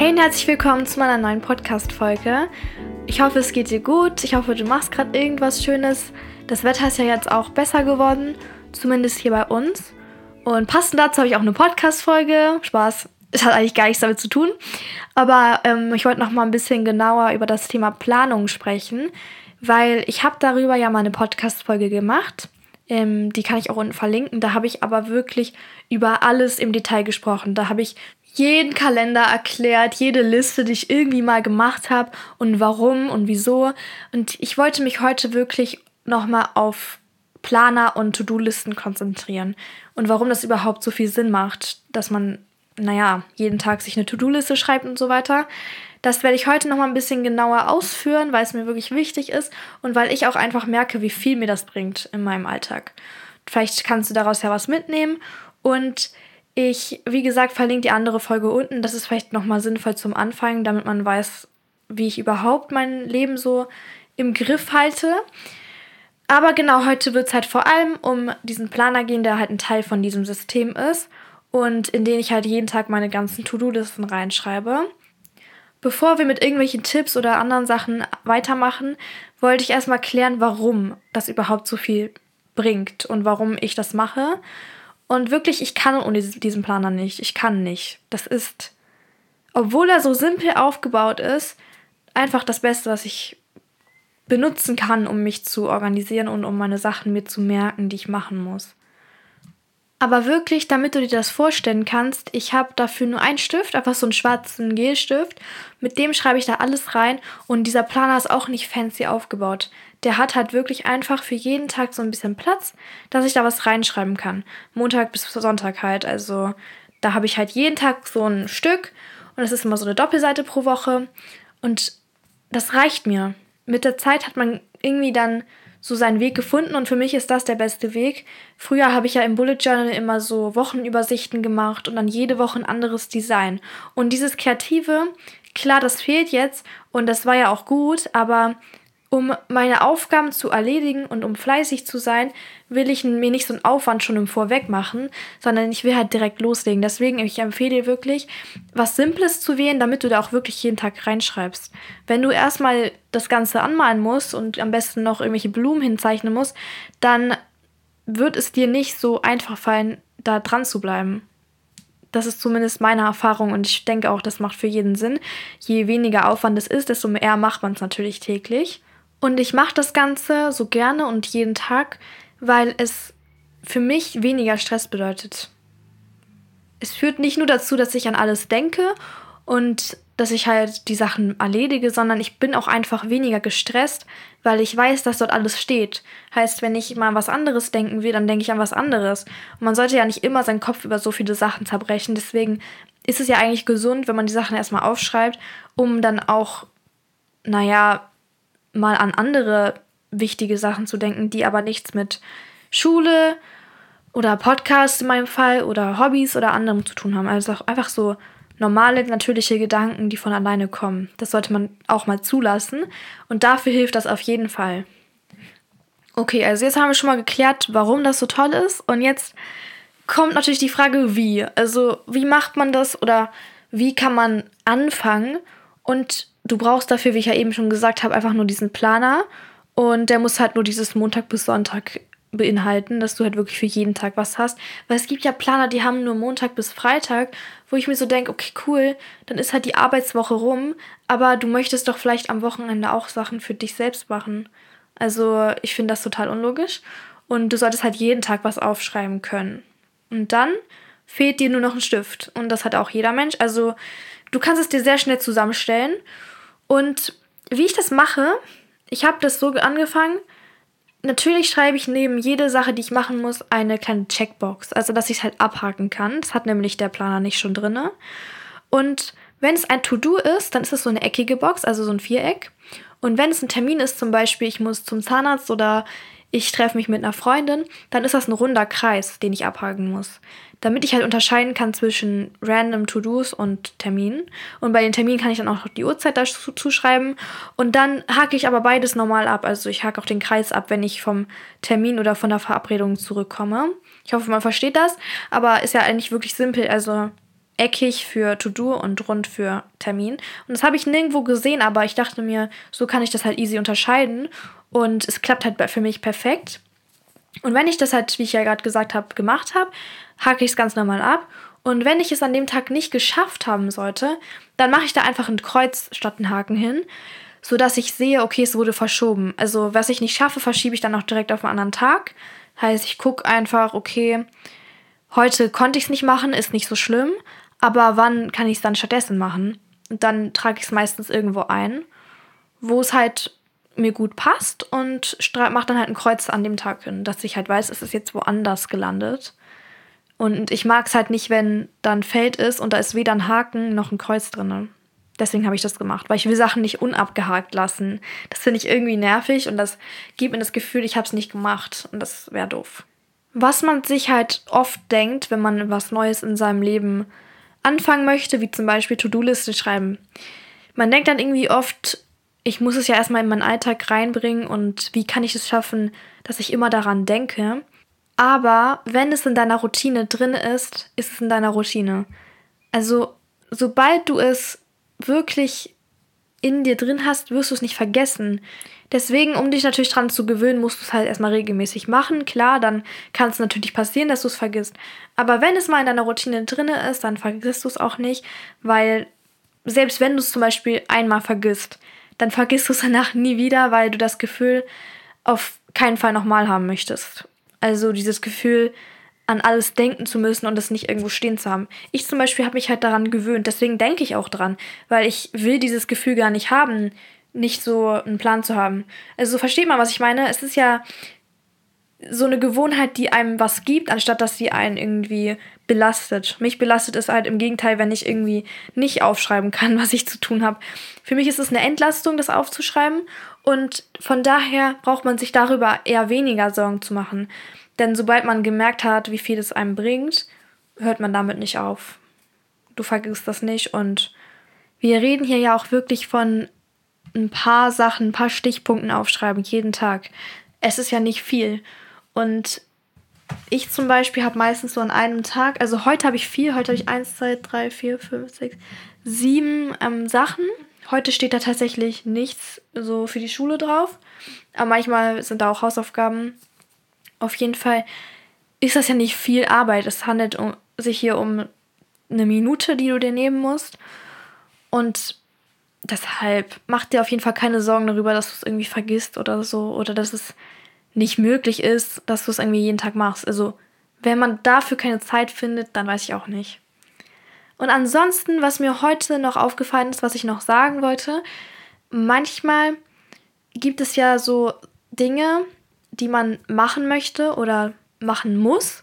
Hey und herzlich willkommen zu meiner neuen Podcast-Folge. Ich hoffe, es geht dir gut. Ich hoffe, du machst gerade irgendwas Schönes. Das Wetter ist ja jetzt auch besser geworden, zumindest hier bei uns. Und passend dazu habe ich auch eine Podcast-Folge. Spaß, es hat eigentlich gar nichts damit zu tun. Aber ähm, ich wollte noch mal ein bisschen genauer über das Thema Planung sprechen, weil ich habe darüber ja mal eine Podcast-Folge gemacht. Ähm, die kann ich auch unten verlinken. Da habe ich aber wirklich über alles im Detail gesprochen. Da habe ich jeden Kalender erklärt, jede Liste, die ich irgendwie mal gemacht habe und warum und wieso. Und ich wollte mich heute wirklich nochmal auf Planer und To-Do-Listen konzentrieren und warum das überhaupt so viel Sinn macht, dass man, naja, jeden Tag sich eine To-Do-Liste schreibt und so weiter. Das werde ich heute nochmal ein bisschen genauer ausführen, weil es mir wirklich wichtig ist und weil ich auch einfach merke, wie viel mir das bringt in meinem Alltag. Vielleicht kannst du daraus ja was mitnehmen und ich, wie gesagt, verlinke die andere Folge unten. Das ist vielleicht nochmal sinnvoll zum Anfang, damit man weiß, wie ich überhaupt mein Leben so im Griff halte. Aber genau, heute wird es halt vor allem um diesen Planer gehen, der halt ein Teil von diesem System ist und in den ich halt jeden Tag meine ganzen To-Do-Listen reinschreibe. Bevor wir mit irgendwelchen Tipps oder anderen Sachen weitermachen, wollte ich erstmal klären, warum das überhaupt so viel bringt und warum ich das mache. Und wirklich, ich kann ohne diesen Planer nicht. Ich kann nicht. Das ist, obwohl er so simpel aufgebaut ist, einfach das Beste, was ich benutzen kann, um mich zu organisieren und um meine Sachen mir zu merken, die ich machen muss. Aber wirklich, damit du dir das vorstellen kannst, ich habe dafür nur einen Stift, einfach so einen schwarzen Gelstift. Mit dem schreibe ich da alles rein und dieser Planer ist auch nicht fancy aufgebaut. Der hat halt wirklich einfach für jeden Tag so ein bisschen Platz, dass ich da was reinschreiben kann. Montag bis Sonntag halt. Also da habe ich halt jeden Tag so ein Stück und das ist immer so eine Doppelseite pro Woche. Und das reicht mir. Mit der Zeit hat man irgendwie dann so seinen Weg gefunden und für mich ist das der beste Weg. Früher habe ich ja im Bullet Journal immer so Wochenübersichten gemacht und dann jede Woche ein anderes Design. Und dieses Kreative, klar, das fehlt jetzt und das war ja auch gut, aber um meine Aufgaben zu erledigen und um fleißig zu sein, will ich mir nicht so einen Aufwand schon im Vorweg machen, sondern ich will halt direkt loslegen. Deswegen, ich empfehle dir wirklich, was Simples zu wählen, damit du da auch wirklich jeden Tag reinschreibst. Wenn du erstmal das Ganze anmalen musst und am besten noch irgendwelche Blumen hinzeichnen musst, dann wird es dir nicht so einfach fallen, da dran zu bleiben. Das ist zumindest meine Erfahrung und ich denke auch, das macht für jeden Sinn. Je weniger Aufwand es ist, desto mehr macht man es natürlich täglich. Und ich mache das Ganze so gerne und jeden Tag, weil es für mich weniger Stress bedeutet. Es führt nicht nur dazu, dass ich an alles denke und dass ich halt die Sachen erledige, sondern ich bin auch einfach weniger gestresst, weil ich weiß, dass dort alles steht. Heißt, wenn ich mal an was anderes denken will, dann denke ich an was anderes. Und man sollte ja nicht immer seinen Kopf über so viele Sachen zerbrechen. Deswegen ist es ja eigentlich gesund, wenn man die Sachen erstmal aufschreibt, um dann auch, naja, mal an andere wichtige Sachen zu denken, die aber nichts mit Schule oder Podcast in meinem Fall oder Hobbys oder anderem zu tun haben. Also auch einfach so normale, natürliche Gedanken, die von alleine kommen. Das sollte man auch mal zulassen und dafür hilft das auf jeden Fall. Okay, also jetzt haben wir schon mal geklärt, warum das so toll ist und jetzt kommt natürlich die Frage, wie. Also wie macht man das oder wie kann man anfangen und du brauchst dafür, wie ich ja eben schon gesagt habe, einfach nur diesen Planer. Und der muss halt nur dieses Montag bis Sonntag beinhalten, dass du halt wirklich für jeden Tag was hast. Weil es gibt ja Planer, die haben nur Montag bis Freitag, wo ich mir so denke, okay, cool, dann ist halt die Arbeitswoche rum, aber du möchtest doch vielleicht am Wochenende auch Sachen für dich selbst machen. Also ich finde das total unlogisch. Und du solltest halt jeden Tag was aufschreiben können. Und dann fehlt dir nur noch ein Stift. Und das hat auch jeder Mensch. Also du kannst es dir sehr schnell zusammenstellen und wie ich das mache, ich habe das so angefangen. Natürlich schreibe ich neben jede Sache, die ich machen muss, eine kleine Checkbox. Also, dass ich es halt abhaken kann. Das hat nämlich der Planer nicht schon drin. Und wenn es ein To-Do ist, dann ist es so eine eckige Box, also so ein Viereck. Und wenn es ein Termin ist, zum Beispiel, ich muss zum Zahnarzt oder ich treffe mich mit einer Freundin, dann ist das ein runder Kreis, den ich abhaken muss. Damit ich halt unterscheiden kann zwischen random To-Dos und Terminen. Und bei den Terminen kann ich dann auch noch die Uhrzeit dazu zuschreiben. Und dann hake ich aber beides normal ab. Also ich hake auch den Kreis ab, wenn ich vom Termin oder von der Verabredung zurückkomme. Ich hoffe, man versteht das. Aber ist ja eigentlich wirklich simpel. Also eckig für To-Do und rund für Termin. Und das habe ich nirgendwo gesehen, aber ich dachte mir, so kann ich das halt easy unterscheiden. Und es klappt halt für mich perfekt. Und wenn ich das halt, wie ich ja gerade gesagt habe, gemacht habe, hake ich es ganz normal ab. Und wenn ich es an dem Tag nicht geschafft haben sollte, dann mache ich da einfach ein Kreuz statt einen Haken hin, sodass ich sehe, okay, es wurde verschoben. Also was ich nicht schaffe, verschiebe ich dann auch direkt auf einen anderen Tag. Heißt, ich gucke einfach, okay, heute konnte ich es nicht machen, ist nicht so schlimm, aber wann kann ich es dann stattdessen machen? Und dann trage ich es meistens irgendwo ein, wo es halt mir gut passt und mache dann halt ein Kreuz an dem Tag hin, dass ich halt weiß, es ist jetzt woanders gelandet. Und ich mag es halt nicht, wenn da ein Feld ist und da ist weder ein Haken noch ein Kreuz drin. Deswegen habe ich das gemacht, weil ich will Sachen nicht unabgehakt lassen. Das finde ich irgendwie nervig und das gibt mir das Gefühl, ich habe es nicht gemacht und das wäre doof. Was man sich halt oft denkt, wenn man was Neues in seinem Leben anfangen möchte, wie zum Beispiel To-Do-Liste schreiben. Man denkt dann irgendwie oft, ich muss es ja erstmal in meinen Alltag reinbringen und wie kann ich es schaffen, dass ich immer daran denke. Aber wenn es in deiner Routine drin ist, ist es in deiner Routine. Also sobald du es wirklich in dir drin hast, wirst du es nicht vergessen. Deswegen, um dich natürlich dran zu gewöhnen, musst du es halt erstmal regelmäßig machen. Klar, dann kann es natürlich passieren, dass du es vergisst. Aber wenn es mal in deiner Routine drin ist, dann vergisst du es auch nicht, weil selbst wenn du es zum Beispiel einmal vergisst, dann vergisst du es danach nie wieder, weil du das Gefühl auf keinen Fall nochmal haben möchtest. Also dieses Gefühl, an alles denken zu müssen und es nicht irgendwo stehen zu haben. Ich zum Beispiel habe mich halt daran gewöhnt, deswegen denke ich auch dran, weil ich will dieses Gefühl gar nicht haben, nicht so einen Plan zu haben. Also versteht man, was ich meine? Es ist ja so eine Gewohnheit, die einem was gibt, anstatt dass sie einen irgendwie belastet. Mich belastet es halt im Gegenteil, wenn ich irgendwie nicht aufschreiben kann, was ich zu tun habe. Für mich ist es eine Entlastung, das aufzuschreiben und von daher braucht man sich darüber eher weniger Sorgen zu machen. Denn sobald man gemerkt hat, wie viel es einem bringt, hört man damit nicht auf. Du vergisst das nicht und wir reden hier ja auch wirklich von ein paar Sachen, ein paar Stichpunkten aufschreiben, jeden Tag. Es ist ja nicht viel. Und ich zum Beispiel habe meistens so an einem Tag, also heute habe ich viel, heute habe ich eins, zwei, drei, vier, fünf, sechs, sieben ähm, Sachen. Heute steht da tatsächlich nichts so für die Schule drauf. Aber manchmal sind da auch Hausaufgaben. Auf jeden Fall ist das ja nicht viel Arbeit. Es handelt um, sich hier um eine Minute, die du dir nehmen musst. Und deshalb mach dir auf jeden Fall keine Sorgen darüber, dass du es irgendwie vergisst oder so. Oder dass es nicht möglich ist, dass du es irgendwie jeden Tag machst. Also, wenn man dafür keine Zeit findet, dann weiß ich auch nicht. Und ansonsten, was mir heute noch aufgefallen ist, was ich noch sagen wollte, manchmal gibt es ja so Dinge, die man machen möchte oder machen muss,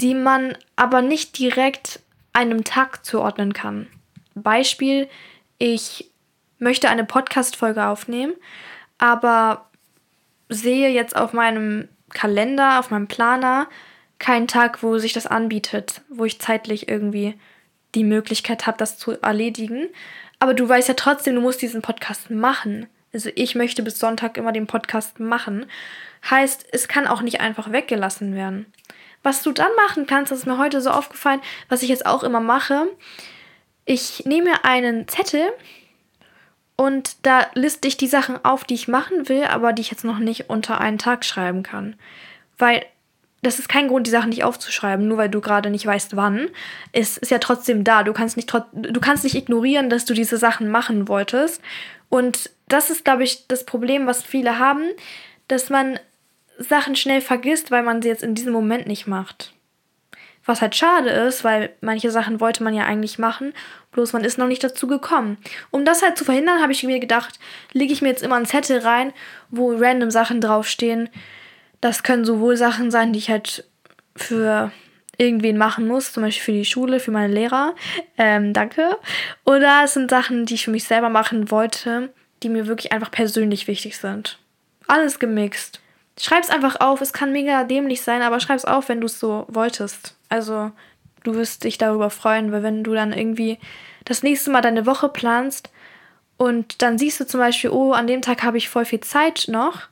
die man aber nicht direkt einem Tag zuordnen kann. Beispiel, ich möchte eine Podcast-Folge aufnehmen, aber sehe jetzt auf meinem Kalender, auf meinem Planer keinen Tag, wo sich das anbietet, wo ich zeitlich irgendwie die Möglichkeit habe, das zu erledigen. Aber du weißt ja trotzdem, du musst diesen Podcast machen. Also ich möchte bis Sonntag immer den Podcast machen. Heißt, es kann auch nicht einfach weggelassen werden. Was du dann machen kannst, das ist mir heute so aufgefallen, was ich jetzt auch immer mache. Ich nehme einen Zettel und da liste ich die Sachen auf, die ich machen will, aber die ich jetzt noch nicht unter einen Tag schreiben kann. Weil das ist kein Grund, die Sachen nicht aufzuschreiben, nur weil du gerade nicht weißt, wann. Es ist ja trotzdem da. Du kannst nicht, du kannst nicht ignorieren, dass du diese Sachen machen wolltest. Und das ist, glaube ich, das Problem, was viele haben, dass man Sachen schnell vergisst, weil man sie jetzt in diesem Moment nicht macht. Was halt schade ist, weil manche Sachen wollte man ja eigentlich machen, bloß man ist noch nicht dazu gekommen. Um das halt zu verhindern, habe ich mir gedacht, lege ich mir jetzt immer einen Zettel rein, wo random Sachen draufstehen. Das können sowohl Sachen sein, die ich halt für irgendwen machen muss, zum Beispiel für die Schule, für meine Lehrer. Ähm, danke. Oder es sind Sachen, die ich für mich selber machen wollte, die mir wirklich einfach persönlich wichtig sind. Alles gemixt. Schreib's einfach auf. Es kann mega dämlich sein, aber schreib's auf, wenn du es so wolltest. Also, du wirst dich darüber freuen, weil wenn du dann irgendwie das nächste Mal deine Woche planst und dann siehst du zum Beispiel, oh, an dem Tag habe ich voll viel Zeit noch,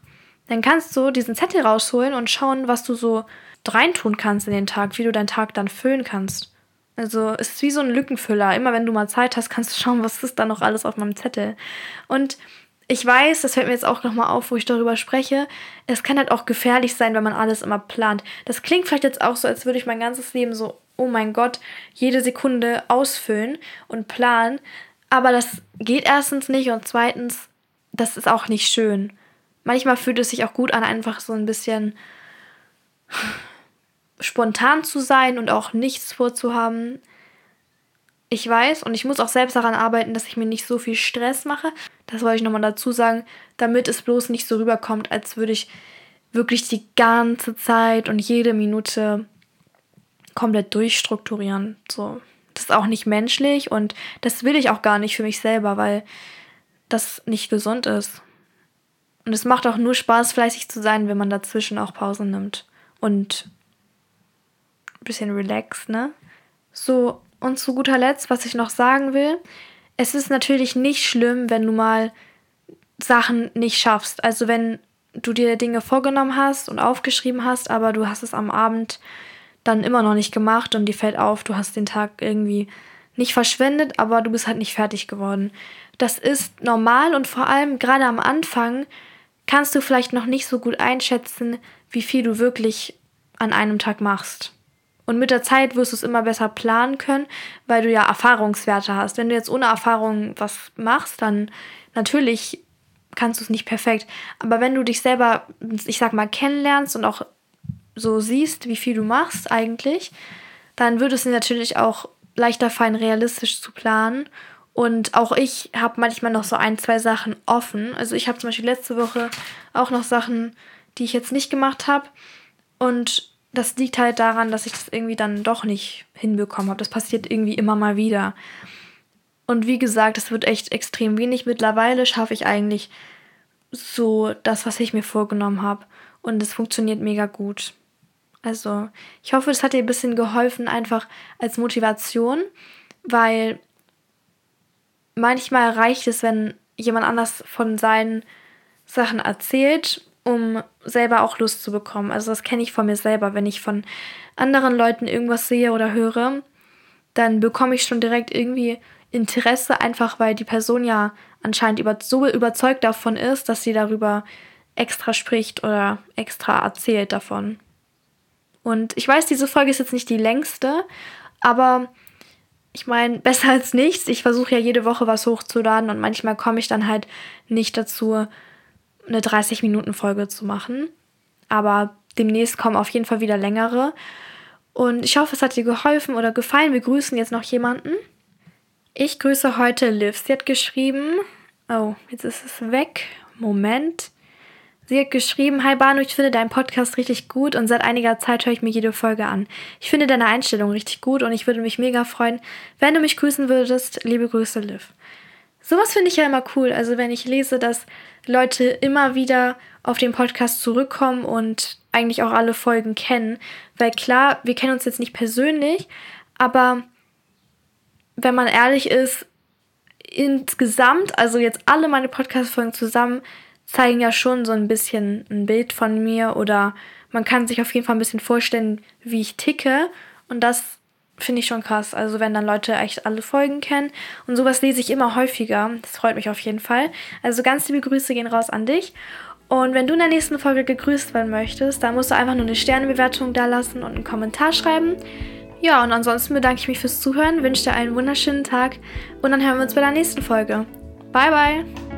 dann kannst du diesen Zettel rausholen und schauen, was du so reintun kannst in den Tag, wie du deinen Tag dann füllen kannst. Also es ist wie so ein Lückenfüller. Immer wenn du mal Zeit hast, kannst du schauen, was ist da noch alles auf meinem Zettel. Und ich weiß, das fällt mir jetzt auch nochmal auf, wo ich darüber spreche, es kann halt auch gefährlich sein, wenn man alles immer plant. Das klingt vielleicht jetzt auch so, als würde ich mein ganzes Leben so, oh mein Gott, jede Sekunde ausfüllen und planen. Aber das geht erstens nicht und zweitens, das ist auch nicht schön. Manchmal fühlt es sich auch gut an, einfach so ein bisschen spontan zu sein und auch nichts vorzuhaben. Ich weiß und ich muss auch selbst daran arbeiten, dass ich mir nicht so viel Stress mache. Das wollte ich nochmal dazu sagen, damit es bloß nicht so rüberkommt, als würde ich wirklich die ganze Zeit und jede Minute komplett durchstrukturieren. So, das ist auch nicht menschlich und das will ich auch gar nicht für mich selber, weil das nicht gesund ist. Und es macht auch nur Spaß, fleißig zu sein, wenn man dazwischen auch Pausen nimmt und ein bisschen relaxt, ne? So, und zu guter Letzt, was ich noch sagen will, es ist natürlich nicht schlimm, wenn du mal Sachen nicht schaffst. Also wenn du dir Dinge vorgenommen hast und aufgeschrieben hast, aber du hast es am Abend dann immer noch nicht gemacht und dir fällt auf, du hast den Tag irgendwie nicht verschwendet, aber du bist halt nicht fertig geworden. Das ist normal und vor allem gerade am Anfang kannst du vielleicht noch nicht so gut einschätzen, wie viel du wirklich an einem Tag machst. Und mit der Zeit wirst du es immer besser planen können, weil du ja Erfahrungswerte hast. Wenn du jetzt ohne Erfahrung was machst, dann natürlich kannst du es nicht perfekt. Aber wenn du dich selber, ich sag mal, kennenlernst und auch so siehst, wie viel du machst eigentlich, dann würde es dir natürlich auch leichter fallen, realistisch zu planen. Und auch ich habe manchmal noch so ein, zwei Sachen offen. Also ich habe zum Beispiel letzte Woche auch noch Sachen, die ich jetzt nicht gemacht habe. Und das liegt halt daran, dass ich das irgendwie dann doch nicht hinbekommen habe. Das passiert irgendwie immer mal wieder. Und wie gesagt, es wird echt extrem wenig. Mittlerweile schaffe ich eigentlich so das, was ich mir vorgenommen habe. Und es funktioniert mega gut. Also, ich hoffe, es hat dir ein bisschen geholfen, einfach als Motivation, weil manchmal reicht es, wenn jemand anders von seinen Sachen erzählt um selber auch Lust zu bekommen. Also das kenne ich von mir selber. Wenn ich von anderen Leuten irgendwas sehe oder höre, dann bekomme ich schon direkt irgendwie Interesse, einfach weil die Person ja anscheinend über, so überzeugt davon ist, dass sie darüber extra spricht oder extra erzählt davon. Und ich weiß, diese Folge ist jetzt nicht die längste, aber ich meine, besser als nichts. Ich versuche ja jede Woche was hochzuladen und manchmal komme ich dann halt nicht dazu, eine 30-Minuten-Folge zu machen. Aber demnächst kommen auf jeden Fall wieder längere. Und ich hoffe, es hat dir geholfen oder gefallen. Wir grüßen jetzt noch jemanden. Ich grüße heute Liv. Sie hat geschrieben. Oh, jetzt ist es weg. Moment. Sie hat geschrieben, Hi Banu, ich finde deinen Podcast richtig gut und seit einiger Zeit höre ich mir jede Folge an. Ich finde deine Einstellung richtig gut und ich würde mich mega freuen, wenn du mich grüßen würdest. Liebe Grüße, Liv. Sowas finde ich ja immer cool. Also wenn ich lese, dass Leute immer wieder auf den Podcast zurückkommen und eigentlich auch alle Folgen kennen. Weil klar, wir kennen uns jetzt nicht persönlich, aber wenn man ehrlich ist, insgesamt, also jetzt alle meine Podcast-Folgen zusammen, zeigen ja schon so ein bisschen ein Bild von mir oder man kann sich auf jeden Fall ein bisschen vorstellen, wie ich ticke. Und das finde ich schon krass. Also wenn dann Leute echt alle Folgen kennen. Und sowas lese ich immer häufiger. Das freut mich auf jeden Fall. Also ganz liebe Grüße gehen raus an dich. Und wenn du in der nächsten Folge gegrüßt werden möchtest, dann musst du einfach nur eine Sternebewertung da lassen und einen Kommentar schreiben. Ja, und ansonsten bedanke ich mich fürs Zuhören, wünsche dir einen wunderschönen Tag und dann hören wir uns bei der nächsten Folge. Bye, bye!